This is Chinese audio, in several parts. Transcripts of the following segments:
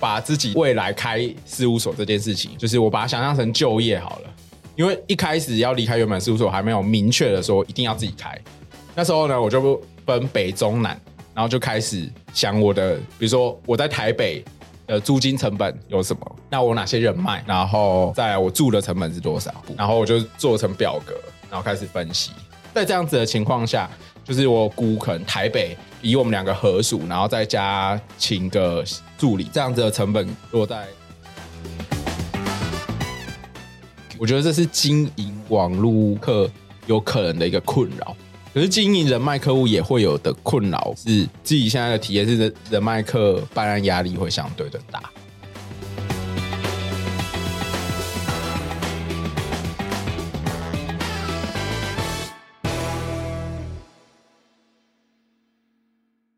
把自己未来开事务所这件事情，就是我把它想象成就业好了。因为一开始要离开原本事务所，还没有明确的说一定要自己开。那时候呢，我就分北中南，然后就开始想我的，比如说我在台北的租金成本有什么，那我哪些人脉，然后再来我住的成本是多少，然后我就做成表格，然后开始分析。在这样子的情况下，就是我估可能台北以我们两个合署，然后再加请个助理，这样子的成本落在。我觉得这是经营网络客有可能的一个困扰，可是经营人脉客户也会有的困扰，是自己现在的体验是人人脉客办案压力会相对的大。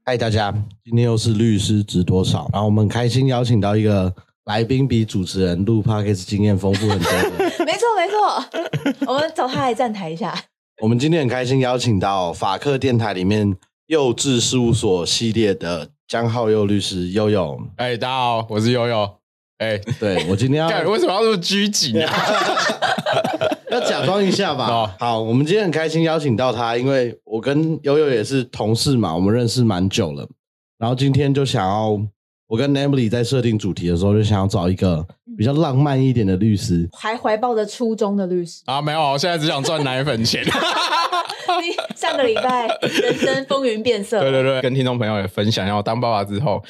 嗨，大家，今天又是律师值多少？然后我们开心邀请到一个。来宾比主持人录 podcast 经验丰富很多。没错没错，我们找他来站台一下。我们今天很开心邀请到法克电台里面幼稚事务所系列的江浩佑律师悠悠。哎，大家好，我是悠悠。哎，对我今天要 为什么要这么拘谨啊？要假装一下吧。好，我们今天很开心邀请到他，因为我跟悠悠也是同事嘛，我们认识蛮久了。然后今天就想要。我跟 Emily 在设定主题的时候，就想要找一个比较浪漫一点的律师，还怀抱着初衷的律师啊，没有，我现在只想赚奶粉钱。上个礼拜人生风云变色，对对对，跟听众朋友也分享，要当爸爸之后，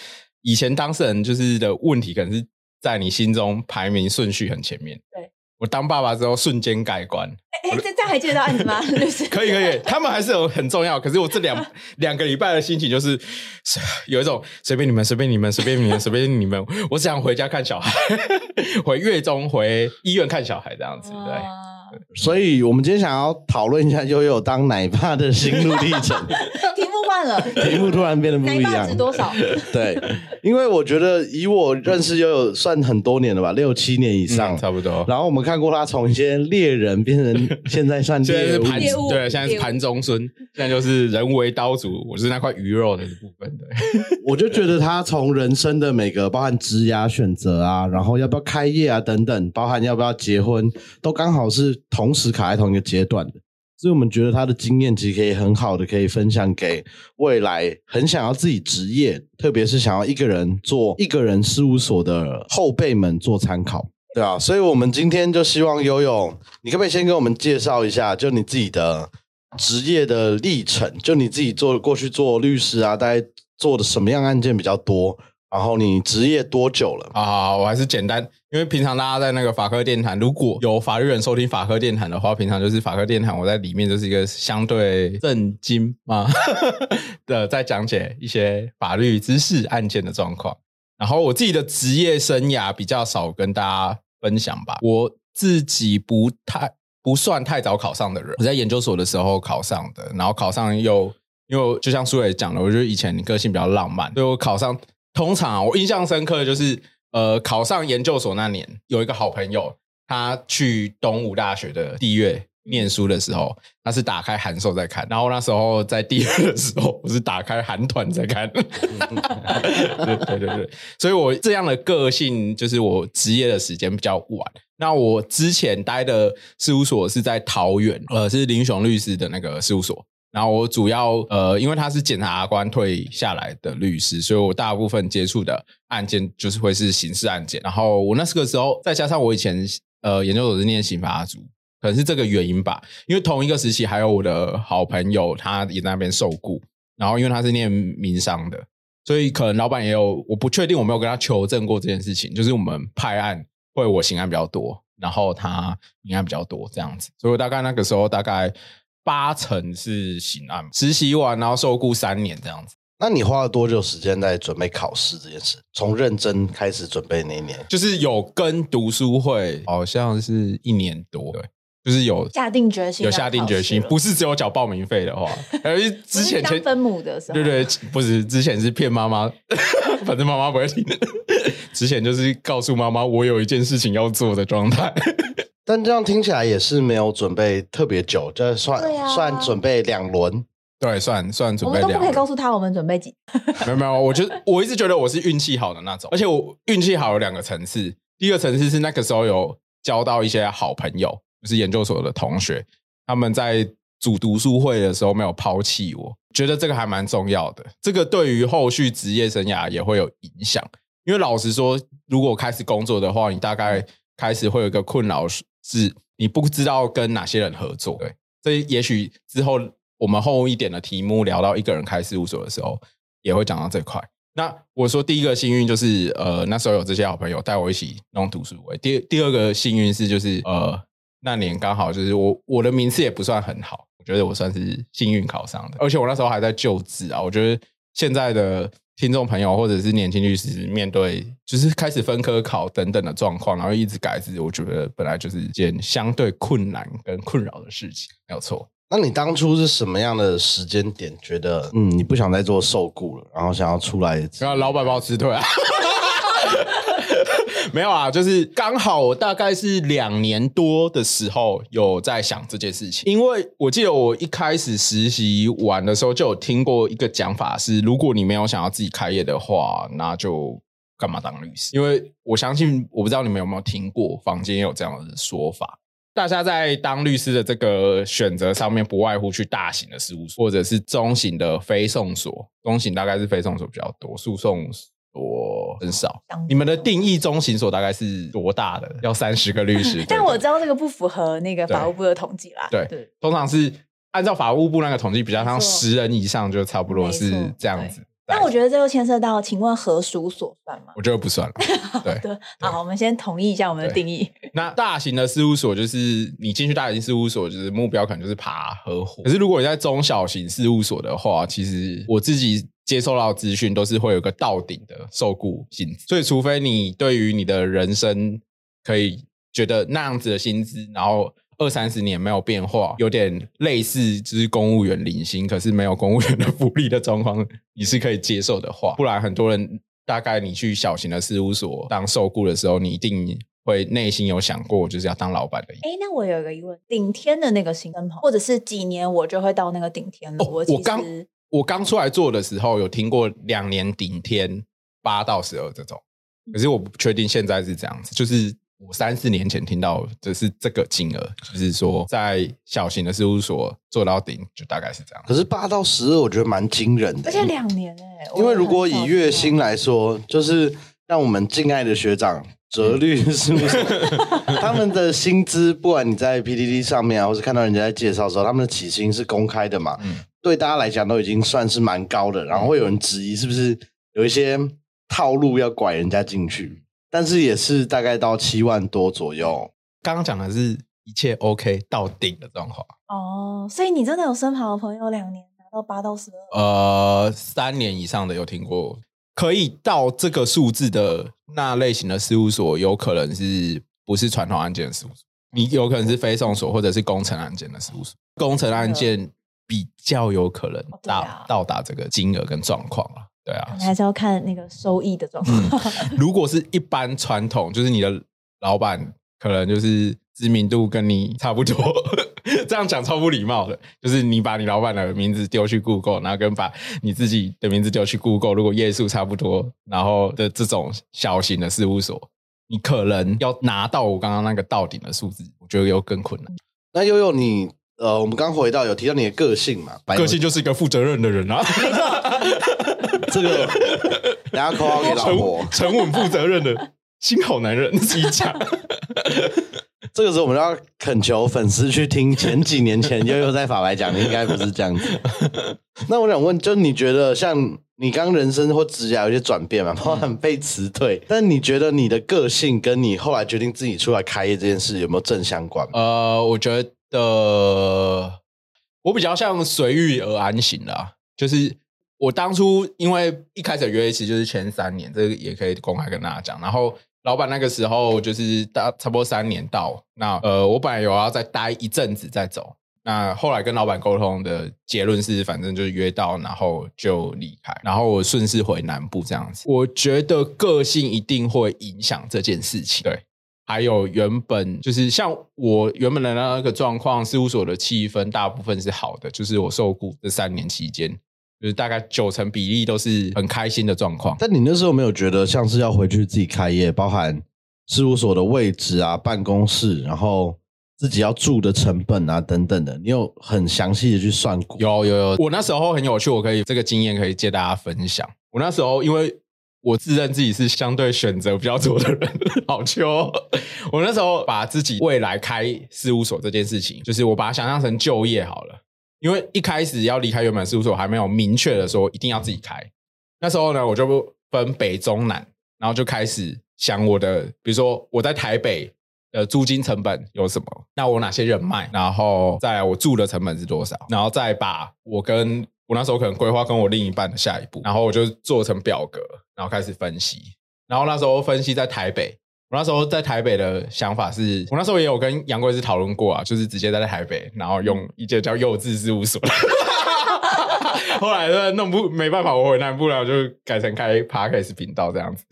以前当事人就是的问题，可能是在你心中排名顺序很前面。对。我当爸爸之后瞬间改观。哎，这这样还记得到案子吗？可以可以，他们还是有很重要。可是我这两 两个礼拜的心情就是 有一种随便你们，随便你们，随便你们，随便你们。我只想回家看小孩，回月中回医院看小孩这样子。对，所以我们今天想要讨论一下悠悠当奶爸的心路历程。题目换了题目，突然变得不一样。值多少？对，因为我觉得以我认识悠悠算很多年了吧，六七年以上，差不多。然后我们看过他从一些猎人变成现在算猎物，对，现在是盘中孙，现在就是人为刀俎，我是那块鱼肉的部分。对，我就觉得他从人生的每个包含职涯选择啊，然后要不要开业啊等等，包含要不要结婚，都刚好是同时卡在同一个阶段的。所以我们觉得他的经验其实可以很好的可以分享给未来很想要自己职业，特别是想要一个人做一个人事务所的后辈们做参考，对啊，所以我们今天就希望游泳，你可不可以先给我们介绍一下，就你自己的职业的历程，就你自己做过去做律师啊，大概做的什么样案件比较多？然后你职业多久了啊？我还是简单，因为平常大家在那个法科电台，如果有法律人收听法科电台的话，平常就是法科电台，我在里面就是一个相对震惊嘛 的，在讲解一些法律知识案件的状况。然后我自己的职业生涯比较少跟大家分享吧，我自己不太不算太早考上的人，我在研究所的时候考上的，然后考上又因为就像苏伟讲的，我觉得以前你个性比较浪漫，所以我考上。通常我印象深刻的就是，呃，考上研究所那年，有一个好朋友，他去东吴大学的地月念书的时候，他是打开函授在看，然后那时候在地月的时候，我是打开韩团在看。对对对对，所以我这样的个性，就是我职业的时间比较晚。那我之前待的事务所是在桃园，呃，是林雄律师的那个事务所。然后我主要呃，因为他是检察官退下来的律师，所以我大部分接触的案件就是会是刑事案件。然后我那个时候再加上我以前呃研究所是念刑法组，可能是这个原因吧。因为同一个时期还有我的好朋友，他也在那边受雇。然后因为他是念民商的，所以可能老板也有，我不确定我没有跟他求证过这件事情。就是我们派案会我刑案比较多，然后他民案比较多这样子。所以大概那个时候大概。八成是刑案，实习完然后受雇三年这样子。那你花了多久时间在准备考试这件事？从认真开始准备那一年，就是有跟读书会，好像是一年多，对，就是有下定决心，有下定决心，不是只有缴报名费的话，而之前前分母的时候，对对，不是之前是骗妈妈，反正妈妈不会听。之前就是告诉妈妈我有一件事情要做的状态。但这样听起来也是没有准备特别久，就算算准备两轮，对，算算我们都不准备两个可以告诉他我们准备几。没有没有，我就我一直觉得我是运气好的那种，而且我运气好有两个层次。第一个层次是那个时候有交到一些好朋友，就是研究所的同学，他们在组读书会的时候没有抛弃我，觉得这个还蛮重要的。这个对于后续职业生涯也会有影响，因为老实说，如果开始工作的话，你大概开始会有一个困扰是，是你不知道跟哪些人合作。对，这也许之后我们后一点的题目聊到一个人开事务所的时候，也会讲到这块。那我说第一个幸运就是呃那时候有这些好朋友带我一起弄读书会。第第二个幸运是就是呃那年刚好就是我我的名次也不算很好，我觉得我算是幸运考上的，而且我那时候还在就职啊。我觉得现在的听众朋友或者是年轻律师面对就是开始分科考等等的状况，然后一直改制，我觉得本来就是一件相对困难跟困扰的事情，没有错。那你当初是什么样的时间点觉得，嗯，你不想再做受雇了，然后想要出来？然后老板把我辞退啊。没有啊，就是刚好我大概是两年多的时候有在想这件事情，因为我记得我一开始实习完的时候就有听过一个讲法是，如果你没有想要自己开业的话，那就干嘛当律师？因为我相信，我不知道你们有没有听过坊间有这样的说法。大家在当律师的这个选择上面，不外乎去大型的事务所，或者是中型的非讼所。中型大概是非讼所比较多，诉讼所很少。你们的定义中型所大概是多大的？要三十个律师？但我知道这个不符合那个法务部的统计啦。对对，通常是按照法务部那个统计，比较像十人以上，就差不多是这样子。但我觉得这又牵涉到，请问合属所算吗？我觉得不算了。对，对，好，我们先同意一下我们的定义。那大型的事务所就是你进去大型事务所，就是目标可能就是爬合伙。可是如果你在中小型事务所的话，其实我自己接受到的资讯都是会有个到顶的受雇薪资，所以除非你对于你的人生可以觉得那样子的薪资，然后二三十年没有变化，有点类似就是公务员领薪，可是没有公务员的福利的状况，你是可以接受的话，不然很多人大概你去小型的事务所当受雇的时候，你一定会内心有想过就是要当老板的。哎，那我有一个疑问，顶天的那个新灯泡，或者是几年我就会到那个顶天了？哦我我刚实我刚出来做的时候，有听过两年顶天八到十二这种，嗯可是我不确定现在是这样子。就是我三四年前听到的是这个金额，就是说在小型的事务所做到顶，就大概是这样。可是八到十二，我觉得蛮惊人的。而且两年哎，因为如果以月薪来说，就是让我们敬爱的学长哲律是不是，他们的薪资，不管你在 PDD 上面啊，或是看到人家在介绍的时候，他们的起薪是公开的嘛，嗯对大家来讲都已经算是蛮高的。然后会有人质疑是不是有一些套路要拐人家进去，但是也是大概到七万多左右。刚刚讲的是一切 OK 到顶的状况，哦，所以你真的有身旁的朋友两年拿到八到十二？呃，三年以上的有听过，可以到这个数字的那类型的事务所，有可能是不是传统案件的事务所？你有可能是非送所或者是工程案件的事务所，工程案件比较有可能达、啊到达这个金额跟状况啊。对啊还是要看那个收益的状嗯况。如果是一般传统，就是你的老板可能就是知名度跟你差不多，这样讲超不礼貌的。就是你把你老板的名字丢去 Google，然后跟把你自己的名字丢去 Google，如果页数差不多，然后的这种小型的事务所，你可能要拿到我刚刚那个到顶的数字，我觉得有更困难。那悠悠你呃，我们刚回到有提到你的个性嘛，白个性就是一个负责任的人啊，这个，等下扣号给老婆沉。沉稳负责任的 新好男人，自己讲。这个时候我们要恳求粉丝去听前几年前悠悠在法白讲的，应该不是这样子。那我想问，就你觉得像你刚人生或职业有一些转变嘛，包含被辞退，但你觉得你的个性跟你后来决定自己出来开业这件事有没有正相关？呃，我觉得的我比较像随遇而安型啦，就是我当初因为一开始约其实就是前三年，这个也可以公开跟大家讲。然后老板那个时候就是大差不多三年到，那呃，我本来有要再待一阵子再走。那后来跟老板沟通的结论是，反正就是约到，然后就离开，然后我顺势回南部这样子。我觉得个性一定会影响这件事情，对。还有原本就是像我原本的那个状况，事务所的气氛大部分是好的，就是我受雇这三年期间，就是大概九成比例都是很开心的状况。但你那时候没有觉得像是要回去自己开业，包含事务所的位置啊、办公室，然后自己要住的成本啊等等的，你有很详细的去算过？有有有，我那时候很有趣，我可以这个经验可以借大家分享。我那时候因为我自认自己是相对选择比较多的人，好秋。我那时候把自己未来开事务所这件事情，就是我把它想象成就业好了。因为一开始要离开原本事务所，还没有明确的说一定要自己开。那时候呢，我就分北中南，然后就开始想我的，比如说我在台北的租金成本有什么，那我哪些人脉，然后再来我住的成本是多少，然后再把我跟我那时候可能规划跟我另一半的下一步，然后我就做成表格，然后开始分析。然后那时候分析在台北，我那时候在台北的想法是，我那时候也有跟杨贵志讨论过啊，就是直接在台北，然后用一间叫幼稚事务所。后来呢，弄不没办法，我回南部了，就改成开 podcast 频道这样子。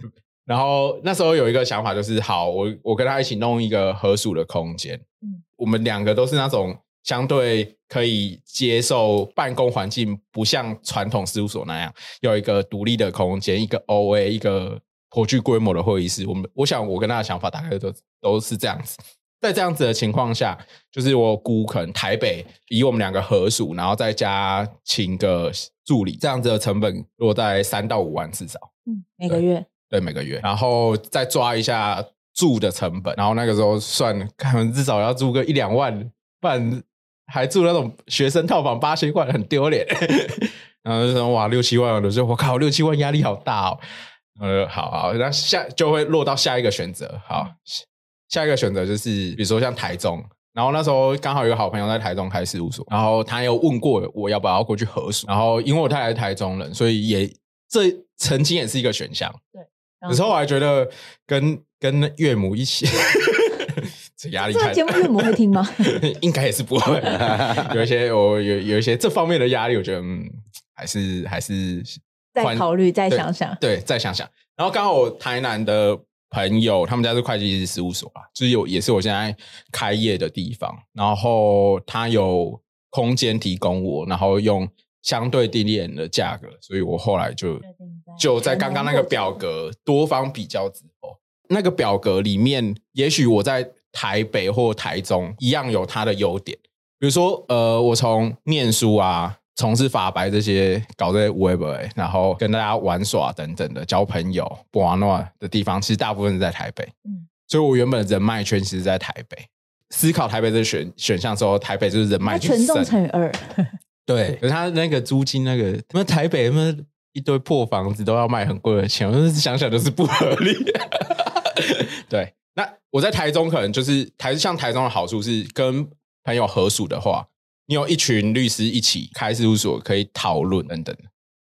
然后那时候有一个想法，就是好，我我跟他一起弄一个合署的空间。嗯，我们两个都是那种相对可以接受办公环境，不像传统事务所那样有一个独立的空间，一个 OA，一个颇具规模的会议室。我们我想我跟他的想法大概都都是这样子。在这样子的情况下，就是我估可能台北以我们两个合署，然后再加请个助理，这样子的成本落在三到五万至少。嗯，每个月。对，每个月，然后再抓一下住的成本，然后那个时候算，可能至少要住个一两万，不然还住那种学生套房八千块，很丢脸。然后就说哇，六七万，我就我靠，六七万压力好大哦。呃，好好，那下就会落到下一个选择，好。下一个选择就是，比如说像台中，然后那时候刚好有个好朋友在台中开事务所，然后他有问过我要不要过去合署，然后因为我太太是台中人，所以也这曾经也是一个选项。对，有时候我还觉得跟跟岳母一起，这压力。这节目岳母会听吗？应该也是不会，有一些我有有一些这方面的压力，我觉得嗯，还是还是再考虑再想想，对，再想想。然后刚好我台南的。朋友，他们家是会计师事务所啊，就是有也是我现在开业的地方。然后他有空间提供我，然后用相对低廉的价格，所以我后来就就在刚刚那个表格多方比较之后，那个表格里面，也许我在台北或台中一样有它的优点，比如说呃，我从念书啊。从事法白这些搞这些 web，然后跟大家玩耍等等的交朋友、不玩闹的地方，其实大部分是在台北。嗯，所以我原本人脉圈其实在台北。思考台北这选选项之后，台北就是人脉圈。权重乘以二。对，可是他那个租金那个，那台北那一堆破房子都要卖很贵的钱，我想想都是不合理。对，那我在台中可能就是台像台中的好处是跟朋友合署的话。你有一群律师一起开事务所，可以讨论等等。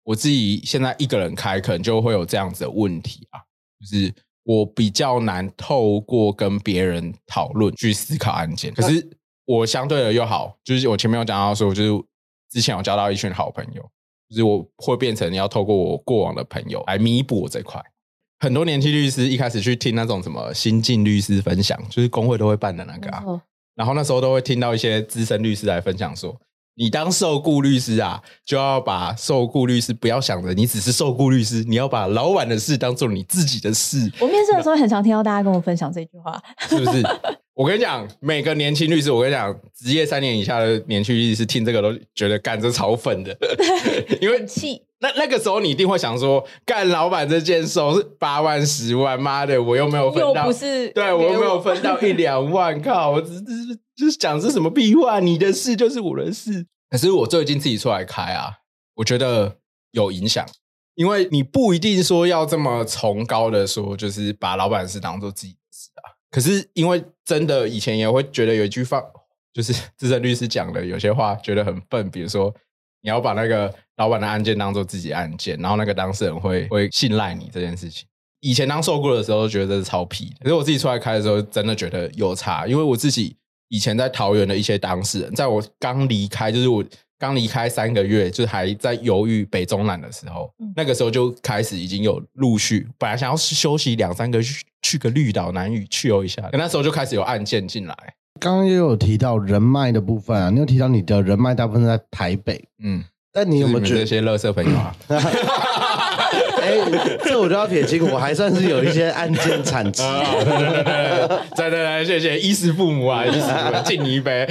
我自己现在一个人开，可能就会有这样子的问题啊，就是我比较难透过跟别人讨论去思考案件。可是我相对的又好，就是我前面有讲到说，就是之前有交到一群好朋友，就是我会变成要透过我过往的朋友来弥补我这块。很多年轻律师一开始去听那种什么新进律师分享，就是工会都会办的那个啊。然后那时候都会听到一些资深律师来分享说：“你当受雇律师啊，就要把受雇律师不要想着你只是受雇律师，你要把老板的事当做你自己的事。”我面试的时候很常听到大家跟我分享这句话，是不是？我跟你讲，每个年轻律师，我跟你讲，职业三年以下的年轻律师听这个都觉得干着炒粉的，因为气。那那个时候你一定会想说，干老板这件事是八万十万，妈的，我又没有分到，不是对我又没有分到一两万，靠，我只是就是讲是什么屁话，你的事就是我的事。可是我最近自己出来开啊，我觉得有影响，因为你不一定说要这么崇高的说，就是把老板的事当做自己的事啊。可是因为真的以前也会觉得有一句话，就是资深律师讲的有些话觉得很笨，比如说。你要把那个老板的案件当做自己案件，然后那个当事人会会信赖你这件事情。以前当受雇的时候觉得这是超屁，可是我自己出来开的时候真的觉得有差，因为我自己以前在桃园的一些当事人，在我刚离开，就是我刚离开三个月，就是还在犹豫北中南的时候，嗯那个时候就开始已经有陆续，本来想要休息两三个月去去个绿岛、南屿去游一下，可那时候就开始有案件进来。刚刚也有提到人脉的部分啊，你有提到你的人脉大部分在台北，嗯，但你有没有就是觉得？这些乐色朋友啊？哎，这我就要撇清，我还算是有一些案件产值。啊，对对对对对，对对对，谢谢衣食父母啊，衣食父母，敬你一杯。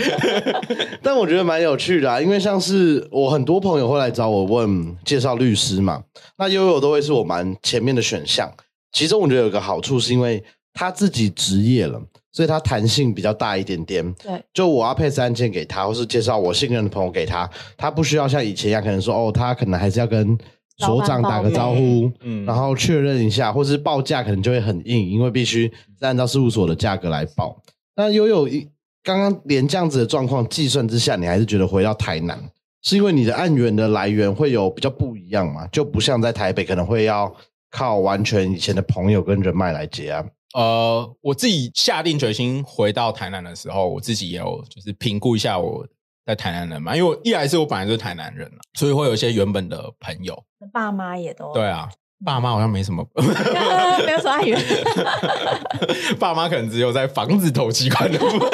但我觉得蛮有趣的啊，因为像是我很多朋友会来找我问介绍律师嘛，那悠悠都会是我蛮前面的选项。其中我觉得有个好处是因为他自己职业了，所以他弹性比较大一点点。对，就我要配置案件给他，或是介绍我信任的朋友给他，他不需要像以前一样，可能说哦，他可能还是要跟所长打个招呼，嗯然后确认一下，或是报价可能就会很硬，因为必须是按照事务所的价格来报。那悠悠一刚刚连这样子的状况计算之下，你还是觉得回到台南，是因为你的案源的来源会有比较不一样嘛？就不像在台北可能会要靠完全以前的朋友跟人脉来结案。呃，我自己下定决心回到台南的时候，我自己也有就是评估一下我在台南人嘛，因为我一来是我本来就是台南人嘛，所以会有一些原本的朋友。爸妈也都对啊，爸妈好像没什么，没有什么爱人。爸妈可能只有在房子投机款的部分。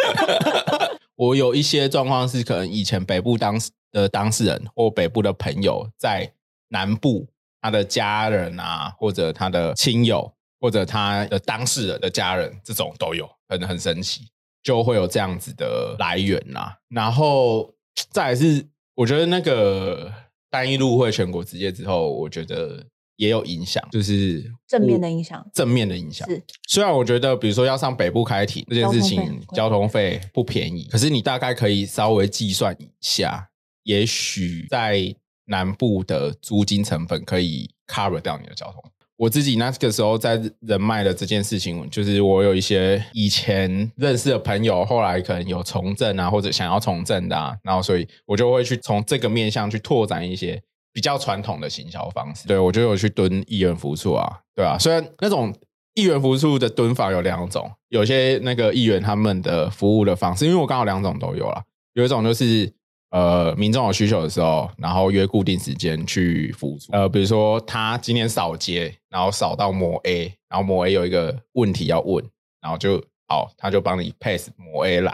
我有一些状况是，可能以前北部当的当事人或北部的朋友在南部，他的家人啊，或者他的亲友，或者他的当事人的家人，这种都有，很很神奇，就会有这样子的来源啦。然后再来是，我觉得那个单一入会全国职业之后，我觉得也有影响，就是正面的影响正面的影响。是虽然我觉得，比如说要上北部开庭这件事情，交交通费不便宜，可是你大概可以稍微计算一下，也许在南部的租金成本可以 cover 掉你的交通。我自己那个时候在人脉的这件事情，就是我有一些以前认识的朋友，后来可能有从政啊，或者想要从政的啊，然后所以我就会去从这个面向去拓展一些比较传统的行销方式。对我就有去蹲议员服务处啊，对啊，虽然那种议员服务处的蹲法有两种，有些那个议员他们的服务的方式，因为我刚好两种都有啦，有一种就是呃民众有需求的时候，然后约固定时间去服务处，呃，比如说他今天扫街，然后扫到模 A，然后模 A 有一个问题要问，然后就好，他就帮你 pass 模 A 来，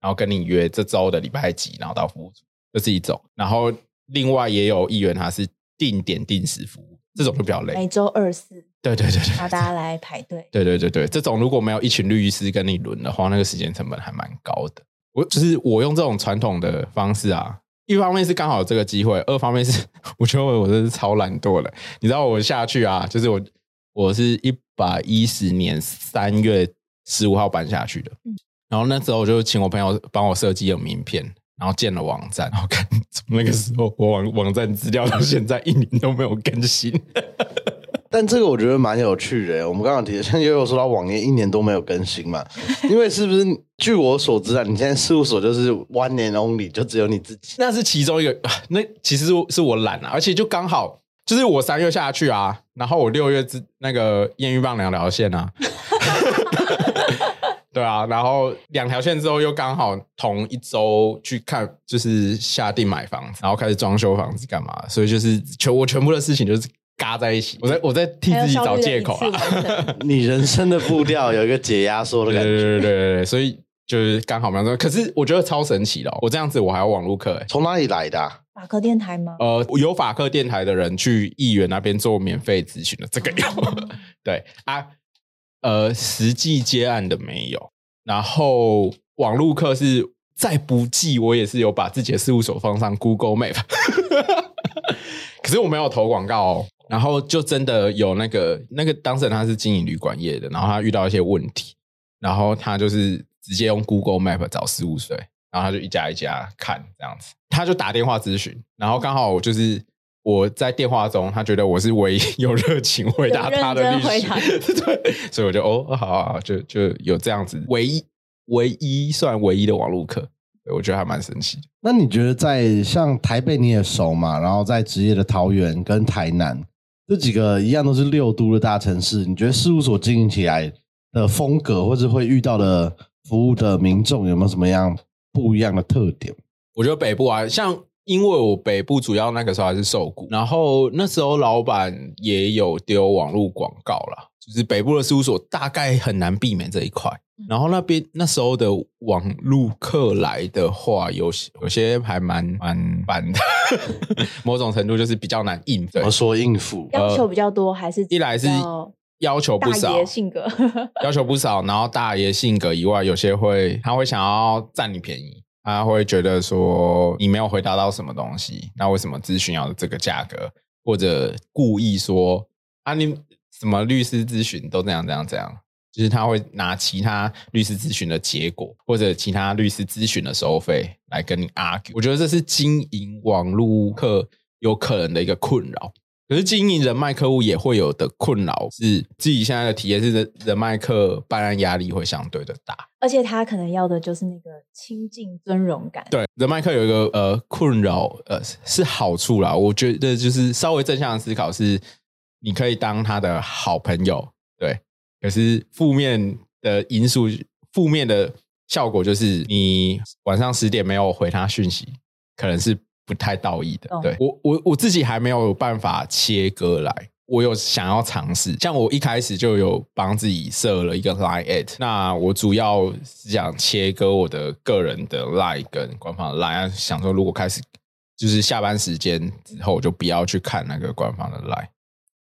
然后跟你约这周的礼拜几，然后到服务组，这是一种。然后另外也有议员他是定点定时服务，这种就比较累。每周二四，对对对对，然后大家来排队。对对对对，这种如果没有一群律师跟你轮的话，那个时间成本还蛮高的。我就是我用这种传统的方式啊，一方面是刚好有这个机会，二方面是我觉得我真是超懒惰的。你知道我下去啊，就是我我是一百一十年三月十五号搬下去的，嗯然后那时候我就请我朋友帮我设计了名片，然后建了网站，然后看从那个时候我网网站资料到现在一年都没有更新。但这个我觉得蛮有趣的。我们刚刚提的，像悠悠说到网页一年都没有更新嘛，因为是不是？据我所知啊，你现在事务所就是 one 年 only，就只有你自己。那是其中一个，啊 那其实是是我懒啊，而且就刚好就是我三月下去啊，然后我六月之那个艳遇棒两条线啊，对啊，然后两条线之后又刚好同一周去看，就是下定买房子，然后开始装修房子干嘛，所以就是全我全部的事情就是嘎在一起，我在我在替自己找借口啊。你人生的步调有一个解压缩的感觉。对对对对对，所以就是刚好没有，可是我觉得超神奇的哦、我这样子我还要网络课、欸，从哪里来的啊、法科电台吗？呃，有法科电台的人去议员那边做免费咨询的，这个有。对啊，呃，实际接案的没有。然后网路课是再不济，我也是有把自己的事务所放上 Google Map，可是我没有投广告哦。然后就真的有那个那个当事人他是经营旅馆业的，然后他遇到一些问题，然后他就是直接用 Google Map 找事务所，然后他就一家一家看这样子，他就打电话咨询，然后刚好我就是我在电话中，他觉得我是唯一有热情回答他的律师，对，所以我就哦，好好好，就就有这样子唯一唯一算唯一的网络课，我觉得还蛮神奇的。那你觉得在像台北你也熟嘛？然后在职业的桃园跟台南这几个一样都是六都的大城市，你觉得事务所经营起来的风格，或者会遇到的服务的民众有没有什么样不一样的特点？我觉得北部啊，像因为我北部主要那个时候还是受雇，然后那时候老板也有丢网络广告啦，就是北部的事务所大概很难避免这一块。然后那边那时候的网路客来的话，有些有些还蛮蛮板的，某种程度就是比较难应付。我。说应付？要求比较多，还是一来是要求不大少，爷性格？要求不少，然后大爷性格以外，有些会他会想要占你便宜，他会觉得说你没有回答到什么东西，那为什么咨询要这个价格？或者故意说啊，你什么律师咨询都这样这样这样，就是他会拿其他律师咨询的结果或者其他律师咨询的收费来跟你 argue。我觉得这是经营网络客有可能的一个困扰。可是经营人脉客户也会有的困扰，是自己现在的体验是人人脉客办案压力会相对的大。而且他可能要的就是那个亲近尊荣感。对，人脉客有一个呃困扰，呃是是好处啦。我觉得就是稍微正向的思考是，你可以当他的好朋友，对。可是负面的因素，负面的效果就是你晚上十点没有回他讯息，可能是不太道义的。懂对我我我自己还没有办法切割来。我有想要尝试，像我一开始就有帮自己设了一个 Line at，那我主要是想切割我的个人的 Line 跟官方的 Line，想说如果开始就是下班时间之后，就不要去看那个官方的 Line。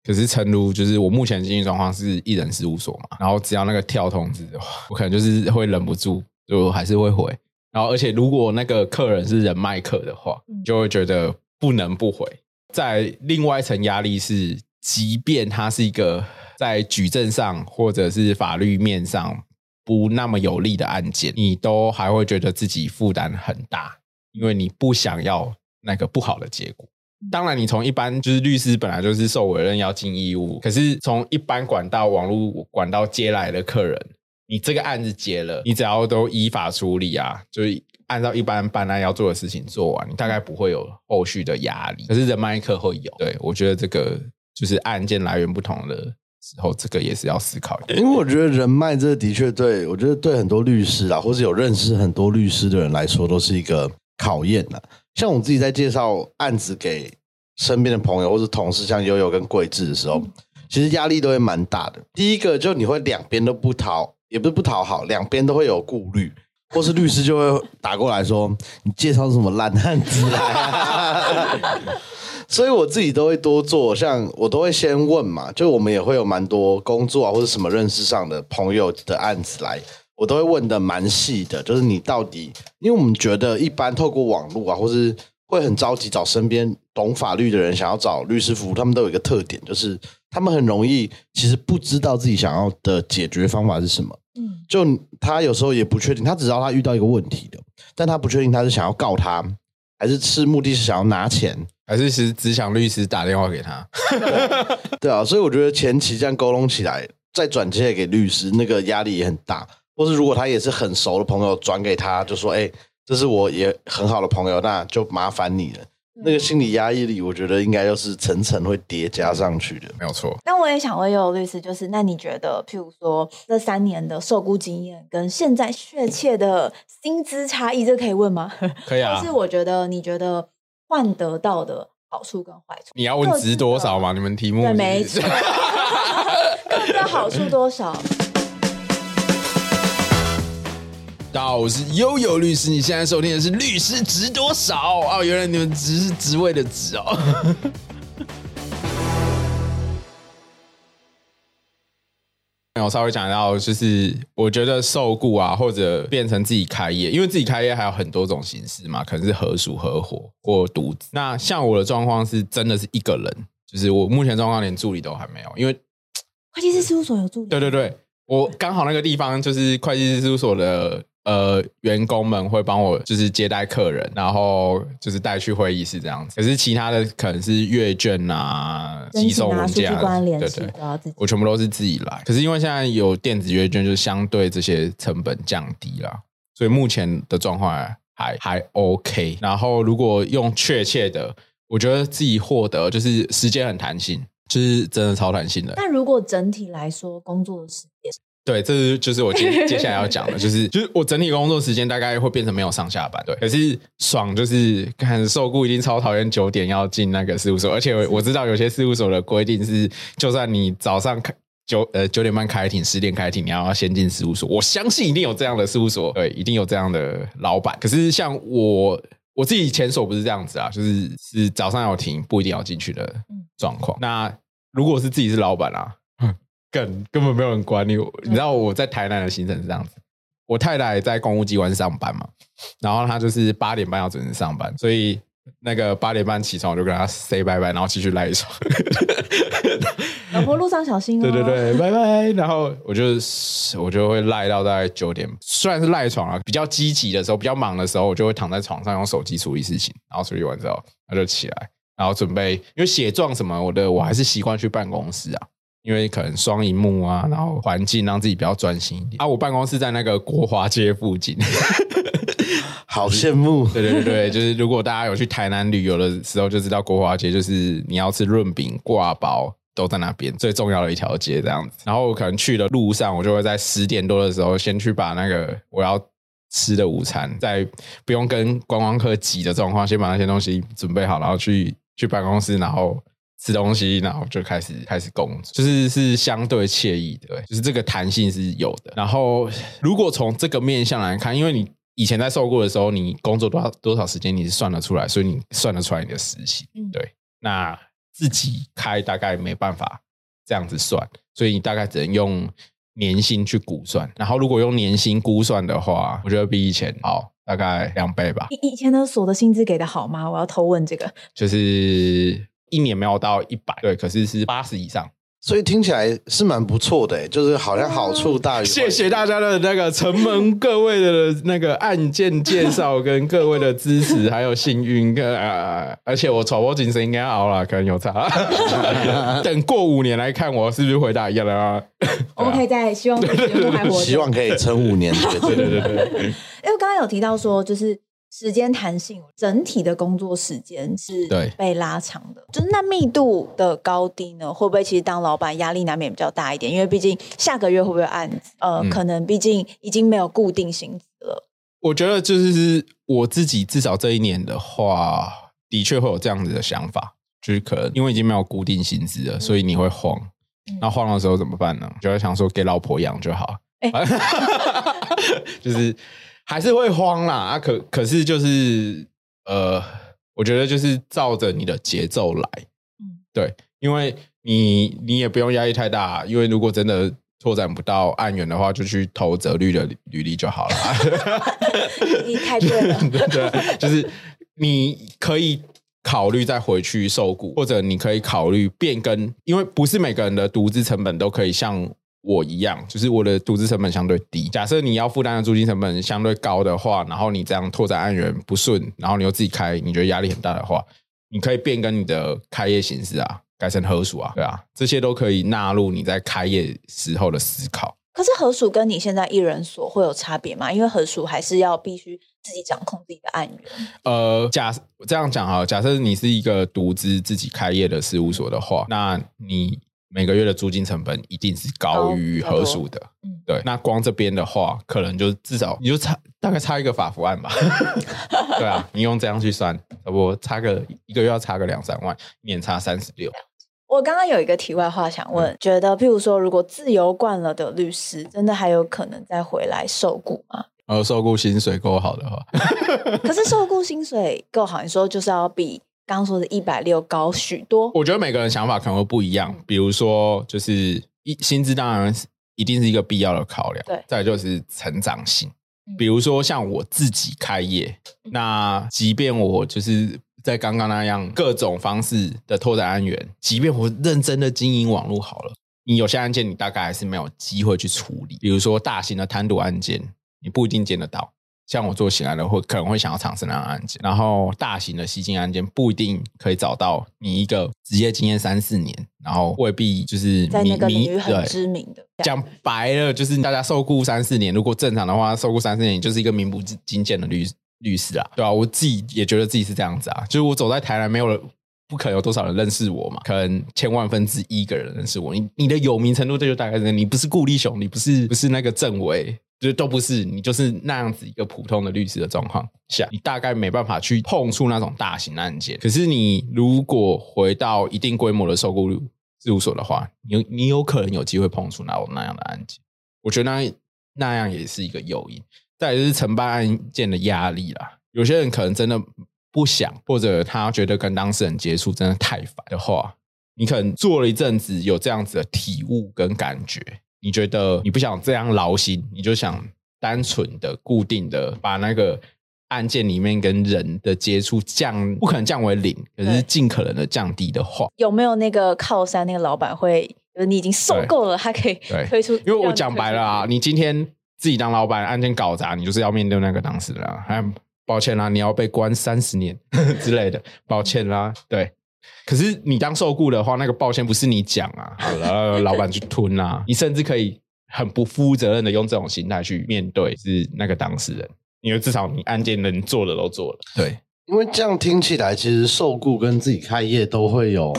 可是，诚如就是我目前的经济状况是艺人事务所嘛，然后只要那个跳通知，哇我可能就是会忍不住，就还是会回。然后，而且如果那个客人是人脉客的话，嗯就会觉得不能不回。在另外一层压力是，即便他是一个在举证上或者是法律面上不那么有利的案件，你都还会觉得自己负担很大，因为你不想要那个不好的结果。当然，你从一般就是律师本来就是受委任要尽义务，可是从一般管道、网络管道接来的客人，你这个案子结了，你只要都依法处理啊，就是按照一般办案要做的事情做完，你大概不会有后续的压力。可是人脉客会有，对我觉得这个就是案件来源不同的时候，这个也是要思考一下。因为我觉得人脉这的确对我觉得对很多律师啊，或者有认识很多律师的人来说，都是一个考验呐。像我自己在介绍案子给身边的朋友或是同事，像悠悠跟桂智的时候，其实压力都会蛮大的。第一个就你会两边都不讨，也不是不讨好，两边都会有顾虑。或是律师就会打过来说：“你介绍什么烂案子来、啊？” 所以我自己都会多做，像我都会先问嘛，就我们也会有蛮多工作啊或者什么认识上的朋友的案子来，我都会问的蛮细的，就是你到底，因为我们觉得一般透过网络啊，或是会很着急找身边懂法律的人想要找律师服务，他们都有一个特点，就是他们很容易其实不知道自己想要的解决方法是什么。嗯，就他有时候也不确定，他只知道他遇到一个问题的，但他不确定他是想要告他，还是是目的是想要拿钱。还是是只想律师打电话给他，对啊，所以我觉得前期这样沟通起来，再转接给律师，那个压力也很大。或是如果他也是很熟的朋友，转给他，就说：“哎、这是我也很好的朋友，那就麻烦你了。”那个心理压抑力，我觉得应该又是层层会叠加上去的。没有错。那我也想问悠悠律师，就是那你觉得，譬如说这三年的受雇经验跟现在确切的薪资差异，这可以问吗？可以啊就是我觉得，你觉得换得到的好处跟坏处，你要问值多少吗？你们题目没错，各自的好处多少？大家好，我是悠悠律师，你现在收听的是《律师值多少》哦，原来你们值是职位的值哦。我稍微讲到，就是我觉得受雇啊，或者变成自己开业，因为自己开业还有很多种形式嘛，可能是合属、合伙或独资。那像我的状况是真的是一个人，就是我目前状况连助理都还没有，因为会计师事务所有助理，对对对，我刚好那个地方就是会计师事务所的呃员工们会帮我就是接待客人，然后就是带去会议室这样子。可是其他的可能是阅卷啊、申寄送请啊、数据文件啊，关联系对对。我全部都是自己来。可是因为现在有电子阅卷，就相对这些成本降低了，所以目前的状况还还 OK。然后如果用确切的，我觉得自己获得就是时间很弹性，就是真的超弹性的。但如果整体来说，工作的时间对，这是就是我接 接下来要讲的，就是就是我整体工作时间大概会变成没有上下班，对。可是爽就是看受雇一定超讨厌九点要进那个事务所，而且我我知道有些事务所的规定是，就算你早上开九呃九点半开庭，十点开庭，你要先进事务所。我相信一定有这样的事务所，对，一定有这样的老板。可是像我我自己前所不是这样子啊，就是是早上要停，不一定要进去的状况。那如果是自己是老板啊。根根本没有人管你，你知道我在台南的行程是这样子，我太太在公务机关上班嘛，然后她就是八点半要准时上班，所以那个八点半起床我就跟她 say 拜拜，然后继续赖床。老婆路上小心哦。对对对，拜拜。然后我就我就会赖到大概九点，虽然是赖床啊，比较积极的时候，比较忙的时候，我就会躺在床上用手机处理事情，然后处理完之后，他就起来，然后准备因为写状什么，我的我还是习惯去办公室啊。因为可能双荧幕啊，然后环境让自己比较专心一点啊。我办公室在那个国华街附近，好羡慕。对对对对，就是如果大家有去台南旅游的时候，就知道国华街就是你要吃润饼、挂包都在那边最重要的一条街这样子。然后可能去的路上，我就会在十点多的时候先去把那个我要吃的午餐，在不用跟观光客挤的状况，先把那些东西准备好，然后去去办公室，然后。吃东西，然后就开始开始工作，就是是相对惬意的，就是这个弹性是有的。然后，如果从这个面向来看，因为你以前在受雇的时候，你工作多少多少时间，你是算得出来，所以你算得出来你的时薪。对，那自己开大概没办法这样子算，所以你大概只能用年薪去估算。然后，如果用年薪估算的话，我觉得比以前好大概两倍吧。以以前的所得薪资给的好吗？我要偷问这个，就是。一年没有到一百，对，可是是八十以上，所以听起来是蛮不错的，就是好像好处大于。谢谢大家的那个承蒙各位的那个案件介绍跟各位的支持，还有幸运，呃，而且我传播精神应该熬了，可能有差。等过五年来看，我是不是回答一样的啊？我们可以在希望节目还活，希望可以撑五年。对对对 对，因为刚刚有提到说，就是。时间弹性，整体的工作时间是被拉长的。就是那密度的高低呢，会不会其实当老板压力难免比较大一点？因为毕竟下个月会不会案子？呃，可能毕竟已经没有固定薪资了。我觉得就是我自己至少这一年的话，的确会有这样子的想法，就是可能因为已经没有固定薪资了，所以你会慌。那慌的时候怎么办呢？就会想说给老婆养就好。就是。还是会慌啦啊！可可是就是呃，我觉得就是照着你的节奏来，嗯，对，因为你你也不用压力太大，因为如果真的拓展不到案源的话，就去投折率的履历就好了。你太对了，对，就是你可以考虑再回去受雇，或者你可以考虑变更，因为不是每个人的独资成本都可以像。我一样，就是我的独资成本相对低。假设你要负担的租金成本相对高的话，然后你这样拓展案源不顺，然后你又自己开，你觉得压力很大的话，你可以变更你的开业形式啊，改成合署啊，对啊，这些都可以纳入你在开业时候的思考。可是合署跟你现在一人所会有差别吗？因为合署还是要必须自己掌控自己的案源。呃，假这样讲哈，假设你是一个独资自己开业的事务所的话，那你。每个月的租金成本一定是高于合署的，对。那光这边的话，可能就至少你就差大概差一个法服案吧，对啊。你用这样去算，我差个一个月要差个两三万，年差三十六。我刚刚有一个题外话想问，觉得譬如说，如果自由惯了的律师，真的还有可能再回来受雇吗？呃，受雇薪水够好的话，可是受雇薪水够好，你说就是要比。刚刚说的一百六高许多，我觉得每个人想法可能会不一样。比如说，就是一薪资当然一定是一个必要的考量，对。再就是成长性，比如说像我自己开业，那即便我就是在刚刚那样各种方式的拓展案源，即便我认真的经营网络好了，你有些案件你大概还是没有机会去处理。比如说大型的贪渎案件，你不一定见得到。像我做刑案的，会可能会想要尝试那样案件，然后大型的吸金案件不一定可以找到你一个职业经验三四年，然后未必就是在那个领域很知名的。讲白了，就是大家受雇三四年，如果正常的话，受雇三四年就是一个名不经见的律律师啊，对啊？我自己也觉得自己是这样子啊，就是我走在台南，没有不可能有多少人认识我嘛？可能千万分之一个人认识我。你你的有名程度这就大概是，你不是顾立雄，你不是不是那个政委，就都不是，你就是那样子一个普通的律师的状况下，你大概没办法去碰触那种大型案件。可是你如果回到一定规模的受雇事务所的话，你你有可能有机会碰触那那样的案件。我觉得那那样也是一个诱因。再就是承办案件的压力啦，有些人可能真的不想，或者他觉得跟当事人接触真的太烦的话，你可能做了一阵子有这样子的体悟跟感觉，你觉得你不想这样劳心，你就想单纯的固定的把那个案件里面跟人的接触降，不可能降为零，可是尽可能的降低的话，有没有那个靠山那个老板会，你已经受够了，他可以推出？因为我讲白了啊，你今天。自己当老板，案件搞砸，你就是要面对那个当事人。还抱歉啦，你要被关三十年 之类的，抱歉啦。对，可是你当受雇的话，那个抱歉不是你讲啊，好了，老板去吞啊。你甚至可以很不负责任的用这种心态去面对是那个当事人，因为至少你案件能做的都做了。对，因为这样听起来，其实受雇跟自己开业都会有。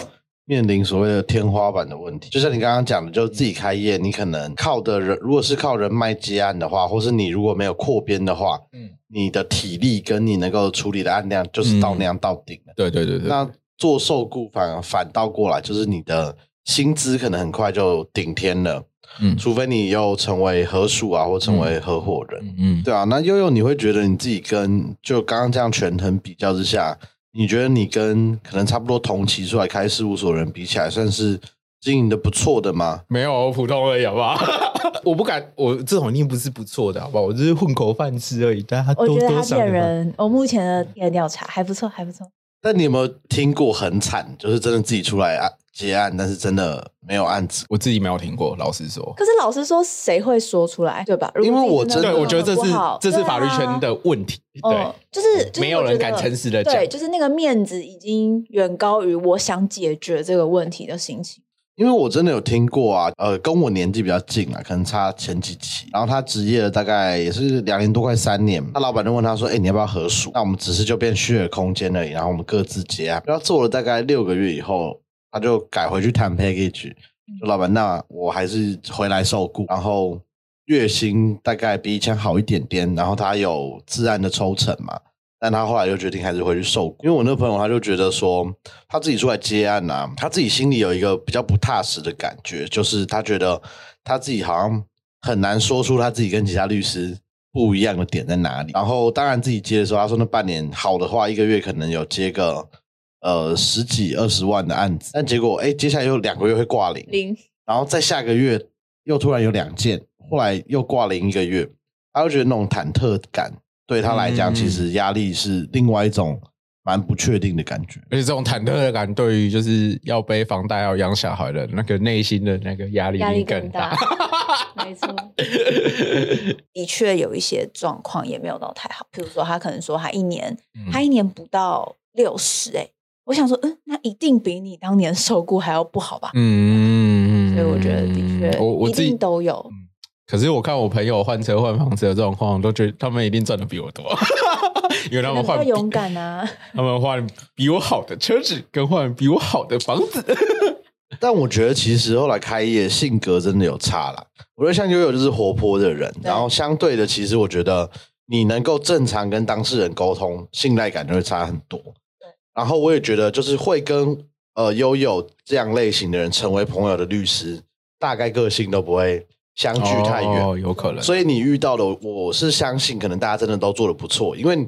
面临所谓的天花板的问题，就像你刚刚讲的，就是自己开业，你可能靠的人，如果是靠人脉接案的话，或是你如果没有扩编的话，嗯，你的体力跟你能够处理的案量就是到那样到顶了。对对对对。那做受雇反而反倒过来，就是你的薪资可能很快就顶天了。嗯，除非你又成为合属啊，或成为合伙人。嗯，对啊。那悠悠，你会觉得你自己跟就刚刚这样权衡比较之下？你觉得你跟可能差不多同期出来开事务所人比起来，算是经营的不错的吗？没有，普通而已，好不好？我不敢，我这种一定不是不错的，好不好？我就是混口饭吃而已。大家我觉得他骗人。我目前的调查还不错，还不错。但你有没有听过很惨，就是真的自己出来啊？结案，但是真的没有案子，我自己没有听过。老实说，可是老实说，谁会说出来，对吧？因为我真的，我觉得这是这是法律圈的问题，对，就是没有人敢诚实的讲，对，就是那个面子已经远高于我想解决这个问题的心情。因为我真的有听过啊，呃，跟我年纪比较近啊，可能差前几期，然后他职业了大概也是两年多，快三年。他老板就问他说：“哎，你要不要合署？那我们只是就变虚的空间而已，然后我们各自结案。”然后做了大概六个月以后。他就改回去谈 package，说老板，那我还是回来受雇，然后月薪大概比以前好一点点，然后他有自然的抽成嘛，但他后来就决定还是回去受雇，因为我那个朋友他就觉得说他自己出来接案啊，他自己心里有一个比较不踏实的感觉，就是他觉得他自己好像很难说出他自己跟其他律师不一样的点在哪里，然后当然自己接的时候，他说那半年好的话，一个月可能有接个。呃，十几二十万的案子，但结果哎，接下来又两个月会挂零，零，然后再下个月又突然有两件，后来又挂零一个月，他就觉得那种忐忑感对他来讲，其实压力是另外一种蛮不确定的感觉，而且这种忐忑的感对于就是要背房贷要养小孩的那个内心的那个压力压力更大，没错，的确有一些状况也没有到太好，譬如说他可能说他一年他一年不到六十，哎。我想说，嗯，那一定比你当年受雇还要不好吧？嗯，所以我觉得的确，我我自己都有。可是我看我朋友换车换房子的状况，都觉得他们一定赚的比我多，因为他们换勇敢啊，他们换比我好的车子，跟换比我好的房子。但我觉得其实后来开业性格真的有差啦。我觉得像悠悠就是活泼的人，然后相对的，其实我觉得你能够正常跟当事人沟通，信赖感就会差很多。对然后我也觉得，就是会跟呃悠悠这样类型的人成为朋友的律师，大概个性都不会相距太远，有可能。所以你遇到的，我是相信，可能大家真的都做的不错，因为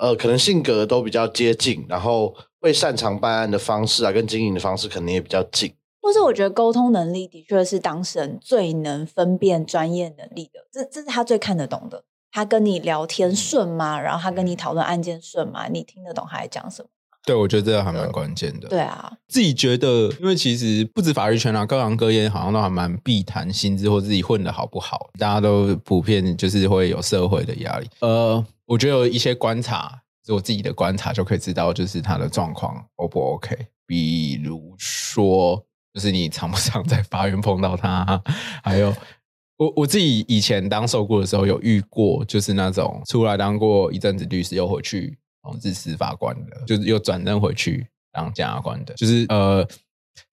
呃，可能性格都比较接近，然后会擅长办案的方式啊，跟经营的方式可能也比较近。或是我觉得沟通能力的确是当事人最能分辨专业能力的，这这是他最看得懂的。他跟你聊天顺吗？然后他跟你讨论案件顺吗？你听得懂他在讲什么？对，我觉得这个还蛮关键的。对啊，自己觉得，因为其实不止法律圈啊，各行各业好像都还蛮必谈薪资或自己混的好不好，大家都普遍就是会有社会的压力。呃，我觉得有一些观察，是我自己的观察就可以知道，就是他的状况 O 不 OK。比如说，就是你常不常在法院碰到他，还有我我自己以前当受雇的时候有遇过，就是那种出来当过一阵子律师又回去。哦，是司法官的，就是又转任回去当检察官的，就是呃。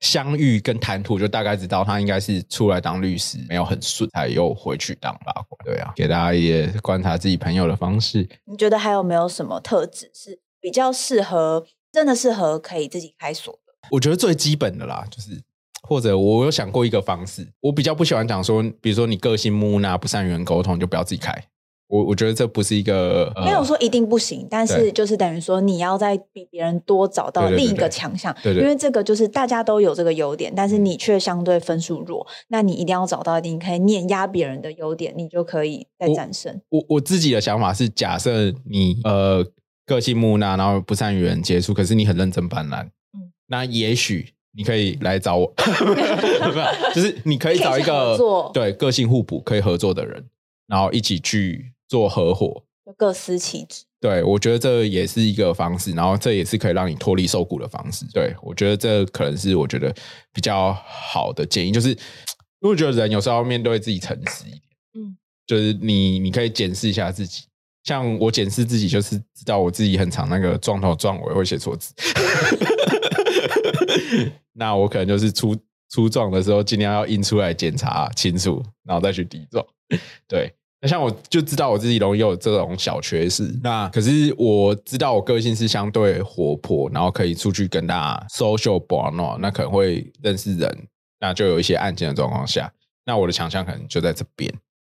相遇跟谈吐，就大概知道他应该是出来当律师没有很顺，才又回去当法官。对啊，给大家也观察自己朋友的方式。你觉得还有没有什么特质是比较适合，真的适合可以自己开锁的？我觉得最基本的啦，就是或者我有想过一个方式，我比较不喜欢讲说，比如说你个性木讷，不善与人沟通，就不要自己开。我我觉得这不是一个没有说一定不行，但是就是等于说你要在比别人多找到另一个强项，对因为这个就是大家都有这个优点，但是你却相对分数弱，那你一定要找到一定可以碾压别人的优点，你就可以再战胜。我我自己的想法是，假设你呃个性木讷，然后不善与人接触，可是你很认真办案，嗯，那也许你可以来找我，就是你可以找一个对个性互补可以合作的人，然后一起去。做合伙，各司其职。对，我觉得这也是一个方式，然后这也是可以让你脱离受雇的方式。对我觉得这可能是我觉得比较好的建议，就是因为觉得人有时候要面对自己诚实一点。嗯，就是你你可以检视一下自己，像我检视自己，就是知道我自己很长那个撞头撞尾会写错字。那我可能就是出出撞的时候，尽量要印出来检查清楚，然后再去抵撞。对。那像我就知道我自己容易有这种小缺失，那可是我知道我个性是相对活泼，然后可以出去跟大家 social b o n d 那可能会认识人，那就有一些案件的状况下，那我的强项可能就在这边。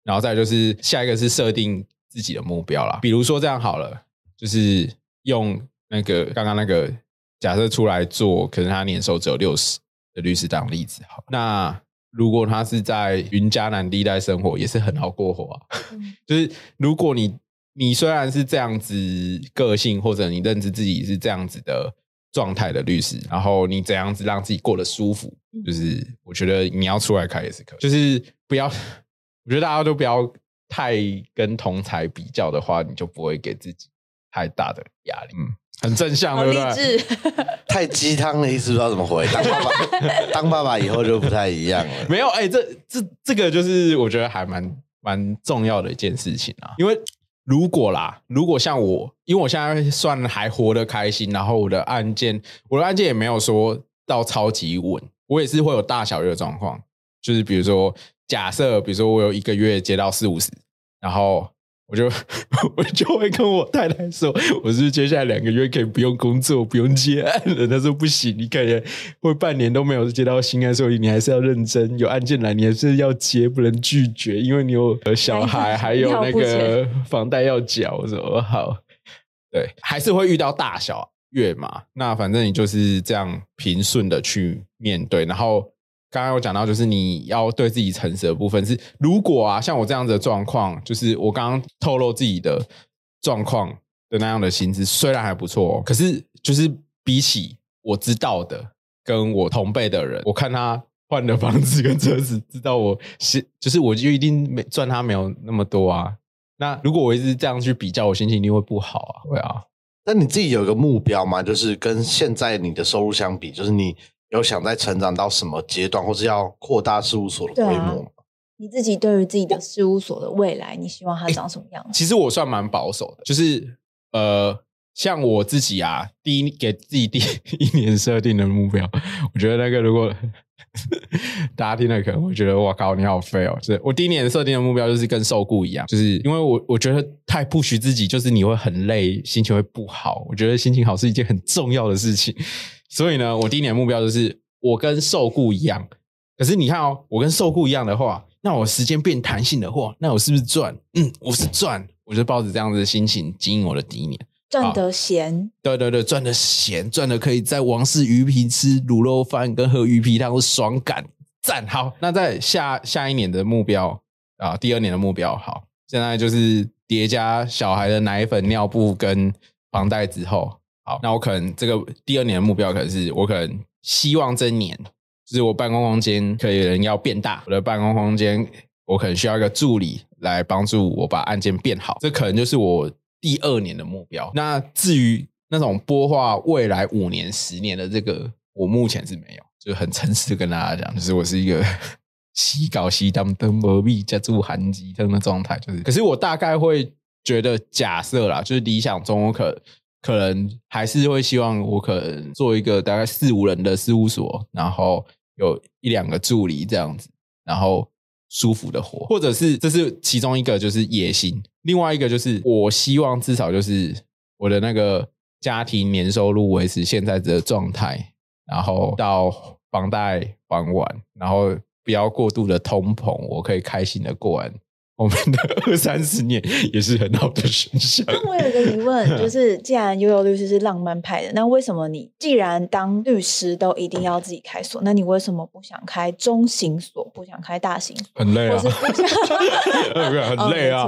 然后再就是下一个是设定自己的目标啦，比如说这样好了，就是用那个刚刚那个假设出来做，可能他年收只有六十的律师当例子，好，那。如果他是在云嘉南地带生活，也是很好过活啊。就是如果你你虽然是这样子个性，或者你认知自己是这样子的状态的律师，然后你怎样子让自己过得舒服，就是我觉得你要出来开也是可以。就是不要，我觉得大家都不要太跟同才比较的话，你就不会给自己太大的压力。嗯。很正向，对不对？太鸡汤的意思，不知道怎么回。当爸爸，当爸爸以后就不太一样了。没有，哎，这这这个就是我觉得还蛮蛮重要的一件事情啊。因为如果啦，如果像我，因为我现在算还活得开心，然后我的案件，我的案件也没有说到超级稳，我也是会有大小月的状况。就是比如说，假设比如说我有一个月接到四五十，然后。我就我就会跟我太太说，我是接下来两个月可以不用工作，不用接案了。她说不行，你感觉会半年都没有接到新案，所以你还是要认真，有案件来你还是要接，不能拒绝，因为你有小孩，还有那个房贷要缴。我说好，对，还是会遇到大小月嘛。那反正你就是这样平顺的去面对，然后。刚刚有讲到，就是你要对自己诚实的部分是，如果啊，像我这样子的状况，就是我刚刚透露自己的状况的那样的薪资，虽然还不错，可是就是比起我知道的，跟我同辈的人，我看他换的房子跟车子，知道我是，就是我就一定没赚他没有那么多啊。那如果我一直这样去比较，我心情一定会不好啊，会啊。那你自己有个目标吗？就是跟现在你的收入相比，就是你。有想在成长到什么阶段，或是要扩大事务所的规模吗？你自己对于自己的事务所的未来，你希望它长什么样子？其实我算蛮保守的，就是呃，像我自己啊，第一给自己第一年设定的目标，我觉得那个如果大家听了可能会觉得我靠，你好废哦！就是我第一年设定的目标就是跟受雇一样，就是因为我我觉得太不许自己，就是你会很累，心情会不好。我觉得心情好是一件很重要的事情。所以呢，我第一年目标就是我跟受雇一样。可是你看哦，我跟受雇一样的话，那我时间变弹性的话，那我是不是赚？嗯，我是赚。我就抱着这样子的心情经营我的第一年，赚得闲。对对对，赚得闲，赚的可以在王氏鱼皮吃卤肉饭跟喝鱼皮汤，爽感赞。好，那在下下一年的目标啊，第二年的目标，好，现在就是叠加小孩的奶粉、尿布跟房贷之后。好，那我可能这个第二年的目标，可能是我可能希望这年，就是我办公空间可以人要变大，我的办公空间我可能需要一个助理来帮助我把案件变好，这可能就是我第二年的目标。那至于那种播画未来五年、十年的这个，我目前是没有，就很诚实的跟大家讲，就是我是一个 西搞西当登伯币加住韩吉这样的状态，就是，可是我大概会觉得假设啦，就是理想中我可。可能还是会希望我可能做一个大概四五人的事务所，然后有一两个助理这样子，然后舒服的活，或者是这是其中一个就是野心，另外一个就是我希望至少就是我的那个家庭年收入维持现在的状态，然后到房贷还完，然后不要过度的通膨，我可以开心的过完。我们的二三十年也是很好的选项。那我有一个疑问，就是既然悠悠律师是浪漫派的，那为什么你既然当律师都一定要自己开锁，那你为什么不想开中型锁，不想开大型？很累啊，很累啊，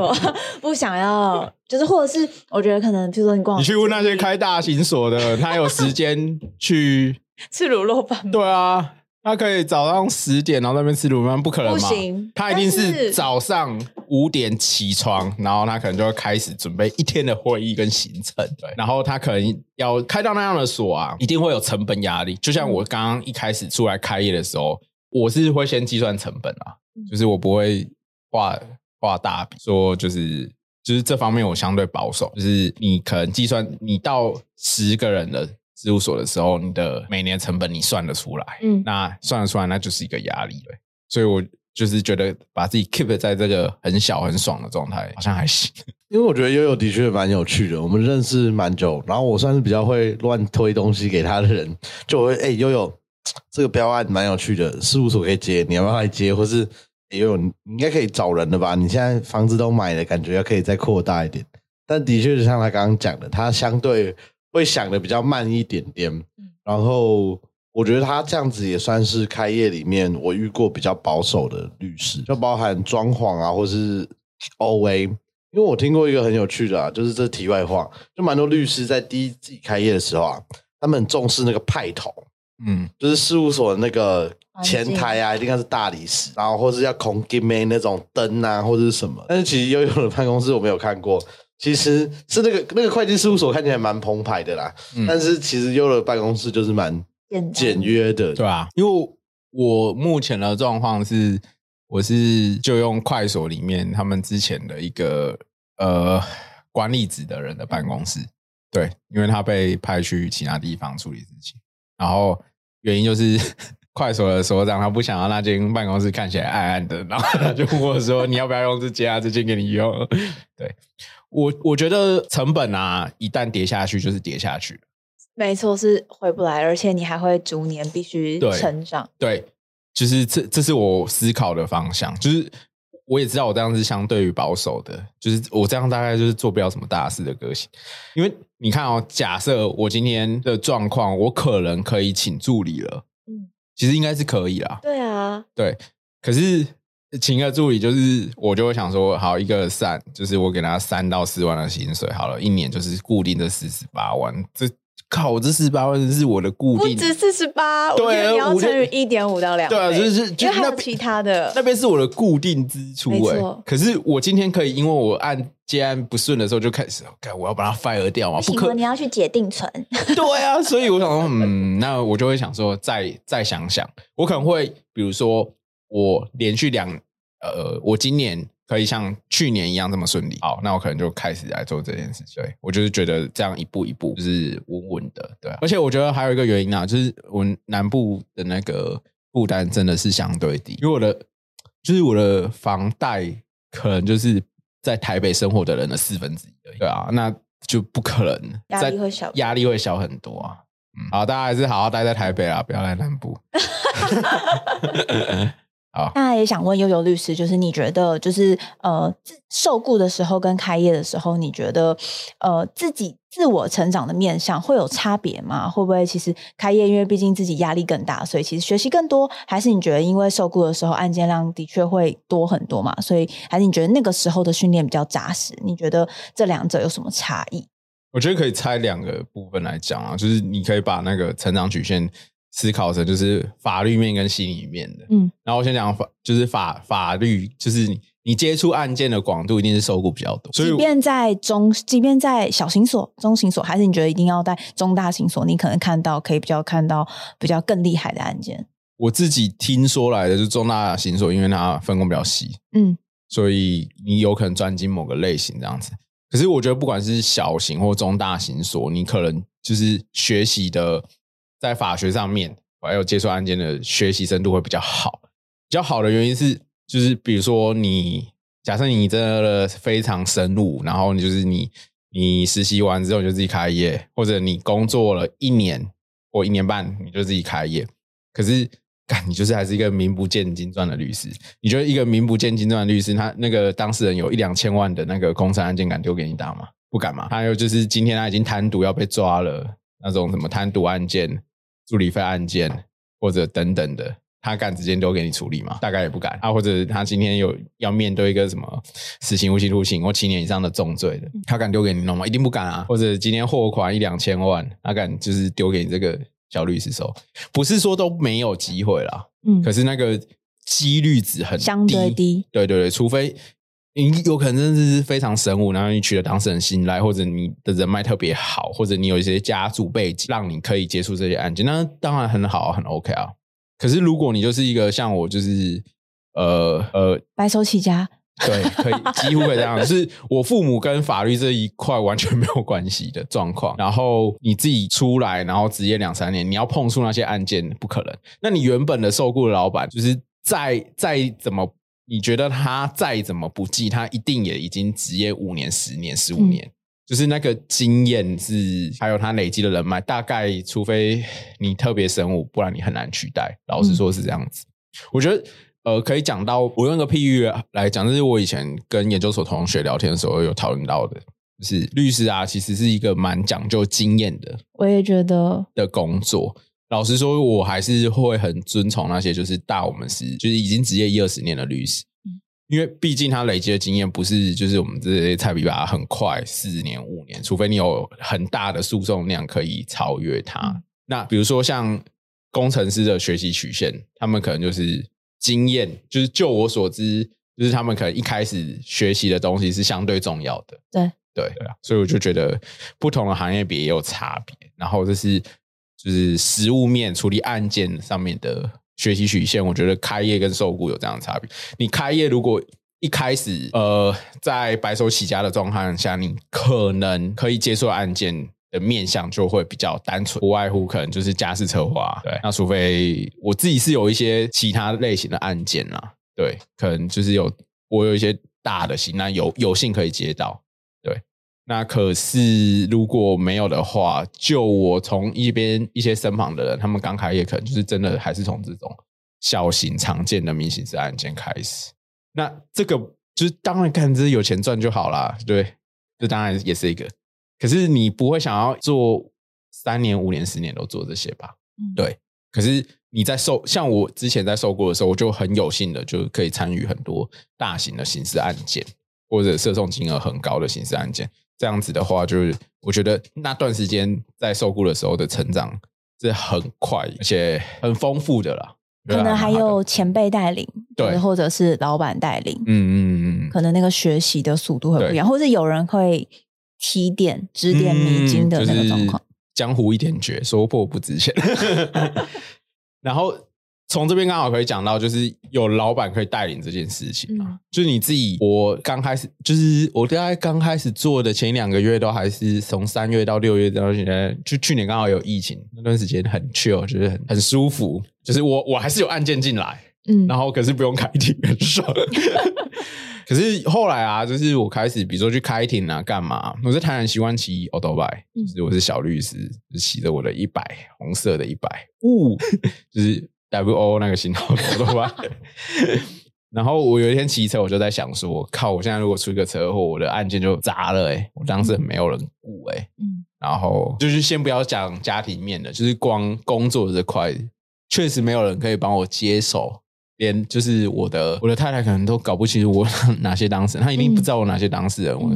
不想要，就是或者是我觉得可能，比如说你逛，你去问那些开大型锁的，他有时间去吃卤肉饭？对啊。他可以早上十点，然后那边吃卤饭，不可能吗？不行，他一定是早上五点起床，然后他可能就会开始准备一天的会议跟行程。对，然后他可能要开到那样的锁啊，一定会有成本压力。就像我刚刚一开始出来开业的时候，我是会先计算成本啊，就是我不会画画大笔，说就是就是这方面我相对保守，就是你可能计算你到十个人的。事务所的时候，你的每年成本你算得出来，嗯，那算得出来，那就是一个压力了。所以我就是觉得把自己 keep 在这个很小很爽的状态，好像还行。因为我觉得悠悠的确蛮有趣的，我们认识蛮久，然后我算是比较会乱推东西给他的人，就会哎悠悠这个标案蛮有趣的，事务所可以接，你要不要来接？或是悠悠你应该可以找人的吧？你现在房子都买了，感觉要可以再扩大一点。但的确是像他刚刚讲的，他相对。会想的比较慢一点点，然后我觉得他这样子也算是开业里面我遇过比较保守的律师，就包含装潢啊，或是 O A。因为我听过一个很有趣的啊，就是这题外话，就蛮多律师在第一自己开业的时候啊，他们很重视那个派头，嗯，就是事务所的那个前台啊，一定要是大理石，然后或是要空 give me 那种灯啊，或者是什么。但是其实悠悠的办公室我没有看过。其实是那个那个会计事务所看起来蛮澎湃的啦，但是其实优的办公室就是蛮简约的，对吧？因为我目前的状况是，我是就用快所里面他们之前的一个呃管理职的人的办公室，对，因为他被派去其他地方处理事情，然后原因就是 快手的所长他不想要那间办公室看起来暗暗的，然后他就问我说：“你要不要用这间啊？这间给你用。”对。我我觉得成本啊，一旦跌下去就是跌下去，没错，是回不来，而且你还会逐年必须成长。对，就是这这是我思考的方向。就是我也知道我这样是相对于保守的，就是我这样大概就是做不了什么大事的个性。因为你看哦，假设我今天的状况，我可能可以请助理了，嗯，其实应该是可以啦。对啊，对，可是。请个助理，就是我就会想说，好一个三，就是我给他三到四万的薪水，好了，一年就是固定的四十八万。这靠，这四十八万是我的固定，不止四十八，对，你要乘以一点五到两，对啊，就是就还有其他的，那边是我的固定支出，哎，可是我今天可以，因为我按接案不顺的时候就开始，看我要把它 fire 掉嘛，不可，你要去解定存，对啊，所以我想说，嗯，那我就会想说，再再想想，我可能会比如说。我连续两呃，我今年可以像去年一样这么顺利，好，那我可能就开始来做这件事。对我就是觉得这样一步一步就是稳稳的，对。而且我觉得还有一个原因啊，就是我南部的那个负担真的是相对低，因为我的就是我的房贷可能就是在台北生活的人的四分之一而已，对啊，那就不可能压力会小，压力会小很多啊。嗯，好，大家还是好好待在台北啊，不要来南部。那也想问悠悠律师，就是你觉得，就是呃，受雇的时候跟开业的时候，你觉得呃自己自我成长的面向会有差别吗？会不会其实开业，因为毕竟自己压力更大，所以其实学习更多？还是你觉得因为受雇的时候案件量的确会多很多嘛？所以还是你觉得那个时候的训练比较扎实？你觉得这两者有什么差异？我觉得可以拆两个部分来讲啊，就是你可以把那个成长曲线。思考成就是法律面跟心理面的，嗯，然后我先讲法，就是法法律，就是你你接触案件的广度一定是受雇比较多，所以即便在中，即便在小型所、中型所，还是你觉得一定要在中大型所，你可能看到可以比较看到比较更厉害的案件。我自己听说来的，就中大型所，因为它分工比较细，嗯，所以你有可能专精某个类型这样子。可是我觉得不管是小型或中大型所，你可能就是学习的在法学上面，还有接触案件的学习深度会比较好。比较好的原因是，就是比如说你假设你真的非常深入，然后你就是你你实习完之后就自己开业，或者你工作了一年或一年半你就自己开业，可是。你就是还是一个名不见经传的律师？你觉得一个名不见经传的律师，他那个当事人有一两千万的那个公司案件，敢丢给你打吗？不敢吗？还有就是今天他已经贪渎要被抓了，那种什么贪渎案件、助理费案件或者等等的，他敢直接丢给你处理吗？大概也不敢。啊，或者他今天有要面对一个什么死刑、无期徒刑或七年以上的重罪的，他敢丢给你弄吗？一定不敢啊。或者今天货款一两千万，他敢就是丢给你这个？小律师收，不是说都没有机会啦，嗯，可是那个几率值很相对低，对对对，除非你有可能真的是非常神武，然后你取得当事人信赖，或者你的人脉特别好，或者你有一些家族背景，让你可以接触这些案件，那当然很好，很 OK 啊。可是如果你就是一个像我，就是呃呃白手起家。对，可以几乎可以这样。就是我父母跟法律这一块完全没有关系的状况。然后你自己出来，然后职业两三年，你要碰触那些案件不可能。那你原本的受雇的老板，就是再再怎么，你觉得他再怎么不济，他一定也已经职业五年、十年、十五年，就是那个经验是，还有他累积的人脉，大概除非你特别神武，不然你很难取代。老实说，是这样子。我觉得。呃，可以讲到我用个譬喻来讲，这是我以前跟研究所同学聊天的时候有讨论到的，就是律师啊，其实是一个蛮讲究经验的。我也觉得的工作，老实说，我还是会很尊崇那些就是大我们是就是已经职业一二十年的律师，因为毕竟他累积的经验不是就是我们这些菜比吧很快四年五年，除非你有很大的诉讼量可以超越他。那比如说像工程师的学习曲线，他们可能就是。经验就是，就我所知，就是他们可能一开始学习的东西是相对重要的。对对对啊，所以我就觉得不同的行业别也有差别。然后这是就是实物面处理案件上面的学习曲线，我觉得开业跟受雇有这样的差别。你开业如果一开始呃在白手起家的状况下，你可能可以接受案件。的面向就会比较单纯，不外乎可能就是家事策划。对，那除非我自己是有一些其他类型的案件啦，对，可能就是有我有一些大的型，那有有幸可以接到。对，那可是如果没有的话，就我从一边一些身旁的人，他们刚开业，可能就是真的还是从这种小型常见的民刑事案件开始。那这个就是当然看，就是有钱赚就好啦。对，这当然也是一个。可是你不会想要做三年、五年、十年都做这些吧？对。可是你在受像我之前在受过的时候，我就很有幸的就可以参与很多大型的刑事案件，或者涉讼金额很高的刑事案件。这样子的话，就是我觉得那段时间在受雇的时候的成长是很快而且很丰富的啦。可能还有前辈带领，对，或者是老板带领，嗯嗯嗯，可能那个学习的速度会不一样，或者有人会。提点、指点迷津的那个状况，江湖一点绝，说破不值钱。然后从这边刚好可以讲到，就是有老板可以带领这件事情啊。就是你自己，我刚开始，就是我大概刚开始做的前两个月，都还是从三月到六月到现在，就去年刚好有疫情那段时间很 chill，就是很很舒服。就是我 我还是有案件进来，嗯，然后可是不用开庭，很爽。可是后来啊，就是我开始，比如说去开庭啊，干嘛？我在台南习惯骑 i 就是我是小律师，就骑着我的一百红色的一百，呜，就是 W O 那个型号的 i 然后我有一天骑车，我就在想说，靠！我现在如果出一个车祸，我的案件就砸了哎！我当时没有人顾哎，嗯，然后就是先不要讲家庭面的，就是光工作这块，确实没有人可以帮我接手。连就是我的我的太太可能都搞不清楚我 哪些当事人，她一定不知道我哪些当事人，我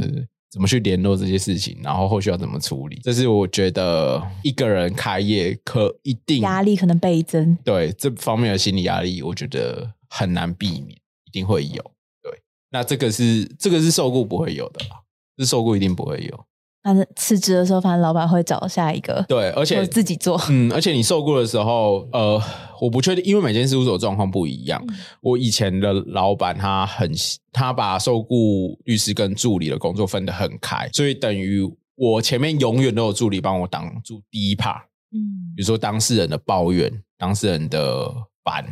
怎么去联络这些事情，然后后续要怎么处理，这是我觉得一个人开业可一定压力可能倍增。对这方面的心理压力，我觉得很难避免，一定会有。对，那这个是这个是受雇不会有的啦，是受雇一定不会有。反正辞职的时候，反正老板会找下一个，对，而且自己做，嗯，而且你受雇的时候，呃，我不确定，因为每间事务所状况不一样。我以前的老板他很，他把受雇律师跟助理的工作分得很开，所以等于我前面永远都有助理帮我挡住第一 part，嗯，比如说当事人的抱怨、当事人的烦、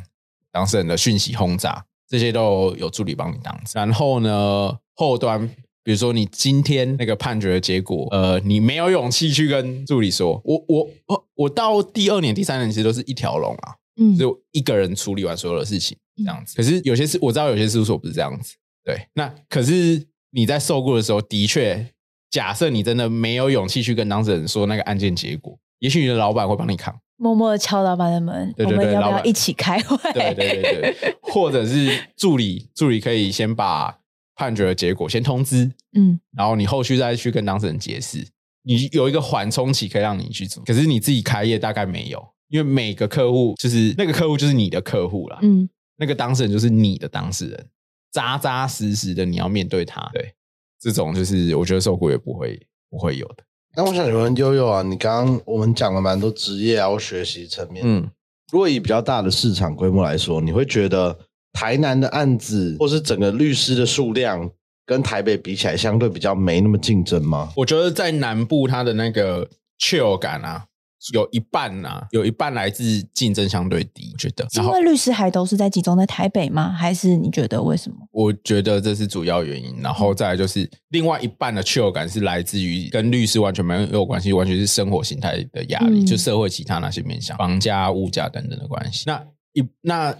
当事人的讯息轰炸。这些都有助理帮你挡。然后呢，后端比如说你今天那个判决的结果，呃，你没有勇气去跟助理说，我我我我到第二年、第三年其实都是一条龙啊，嗯，就一个人处理完所有的事情这样子。可是有些事我知道，有些事务所不是这样子。对，那可是你在受雇的时候，的确，假设你真的没有勇气去跟当事人说那个案件结果，也许你的老板会帮你扛。默默的敲老板的门，我们要不要一起开会？对对对对，或者是助理，助理可以先把判决的结果先通知，嗯，然后你后续再去跟当事人解释，你有一个缓冲期可以让你去做。可是你自己开业大概没有，因为每个客户就是那个客户就是你的客户了，嗯，那个当事人就是你的当事人，扎扎实实的你要面对他。对，这种就是我觉得受雇也不会不会有的。那我想问悠悠啊，你刚刚我们讲了蛮多职业啊或学习层面，嗯，如果以比较大的市场规模来说，你会觉得台南的案子或是整个律师的数量跟台北比起来，相对比较没那么竞争吗？我觉得在南部，它的那个 chill 感啊。有一半啊，有一半来自竞争相对低，我觉得。因为律师还都是在集中在台北吗？还是你觉得为什么？我觉得这是主要原因。然后再来就是另外一半的 chill 感是来自于跟律师完全没有关系，完全是生活形态的压力，就社会其他那些面向，房价、物价等等的关系。那一那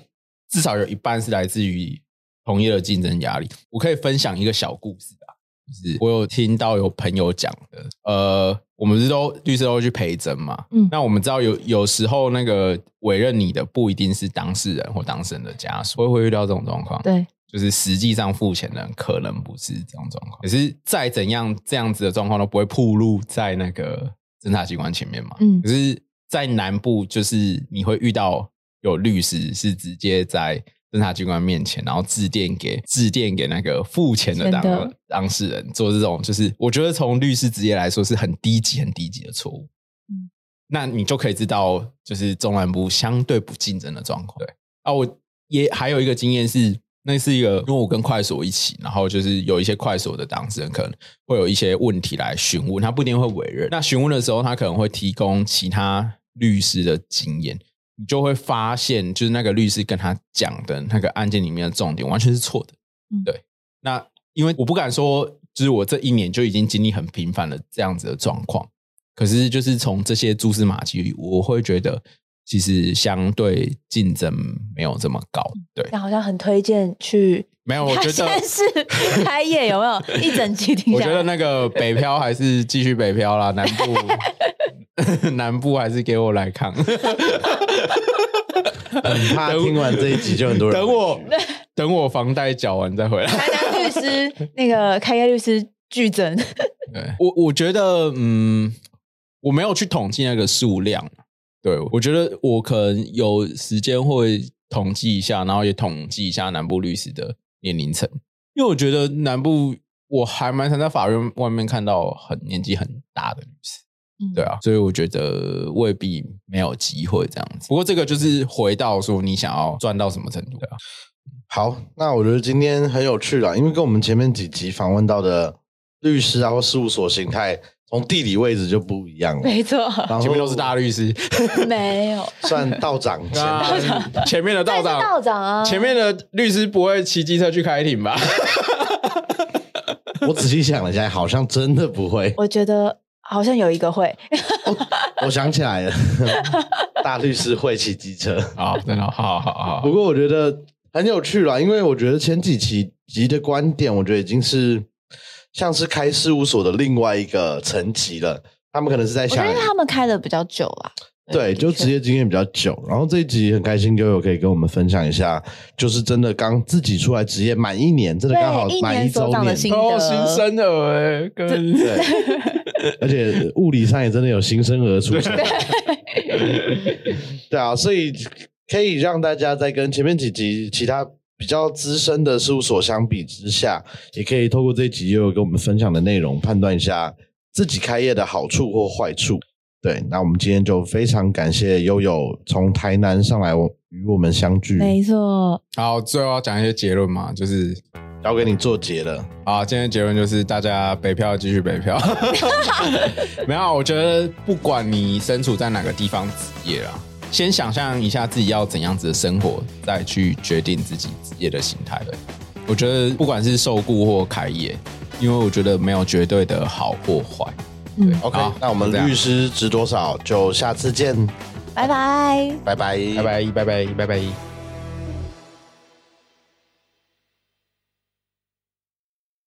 至少有一半是来自于同业的竞争压力。我可以分享一个小故事啊，就是我有听到有朋友讲的，呃。我们是都律师都会去陪诊嘛，嗯，那我们知道有有时候那个委任你的不一定是当事人或当事人的家属，会会遇到这种状况，对，就是实际上付钱的人可能不是这种状况，可是再怎样这样子的状况都不会暴露在那个侦查机关前面嘛，嗯，可是，在南部就是你会遇到有律师是直接在。侦查机关面前，然后致电给致电给那个付钱的当当事人，做这种，就是我觉得从律师职业来说是很低级、很低级的错误。嗯，那你就可以知道，就是中南部相对不竞争的状况。对啊，我也还有一个经验是，那是一个，因为我跟快手一起，然后就是有一些快手的当事人可能会有一些问题来询问，他不一定会委任。那询问的时候，他可能会提供其他律师的经验。你就会发现，就是那个律师跟他讲的那个案件里面的重点完全是错的。对，那因为我不敢说，就是我这一年就已经经历很频繁的这样子的状况。可是，就是从这些蛛丝马迹，我会觉得其实相对竞争没有这么高。对，那好像很推荐去。没有，我觉得是开业有没有 一整集听？我觉得那个北漂还是继续北漂啦，南部。南部还是给我来看，他听完这一集就很多人等我，等我房贷缴完再回来。台南律师那个开业律师剧增，对。我我觉得嗯，我没有去统计那个数量，对我觉得我可能有时间会统计一下，然后也统计一下南部律师的年龄层，因为我觉得南部我还蛮常在法院外面看到很年纪很大的律师。对啊，所以我觉得未必没有机会这样子。不过这个就是回到说，你想要赚到什么程度啊？好，那我觉得今天很有趣了，因为跟我们前面几集访问到的律师啊或事务所形态，从地理位置就不一样了。没错，前面都是大律师，没有 算道长，道长前面的道长，道长啊，前面的律师不会骑机车去开庭吧？我仔细想了一下，好像真的不会。我觉得。好像有一个会，我想起来了，大律师会骑机车啊，真的，好好好。不过我觉得很有趣啦，因为我觉得前几期集的观点，我觉得已经是像是开事务所的另外一个层级了。他们可能是在想，因为他们开的比较久啦。对，就职业经验比较久。然后这一集很开心，悠悠可以跟我们分享一下，就是真的刚自己出来职业满一年，真的刚好满一周年，哦，新生儿哎，对。而且物理上也真的有新生儿出生，对啊，所以可以让大家在跟前面几集其他比较资深的事务所相比之下，也可以透过这一集又有跟我们分享的内容，判断一下自己开业的好处或坏处。对，那我们今天就非常感谢悠悠从台南上来，我与我们相聚。没错。好，最后要讲一些结论嘛，就是交给你做结了。好，今天结论就是大家北漂继续北漂。没有，我觉得不管你身处在哪个地方职业啊，先想象一下自己要怎样子的生活，再去决定自己职业的形态。我觉得不管是受雇或开业，因为我觉得没有绝对的好或坏。嗯，OK，那我们律师值多少？就下次见，拜拜，拜拜，拜拜，拜拜，拜拜。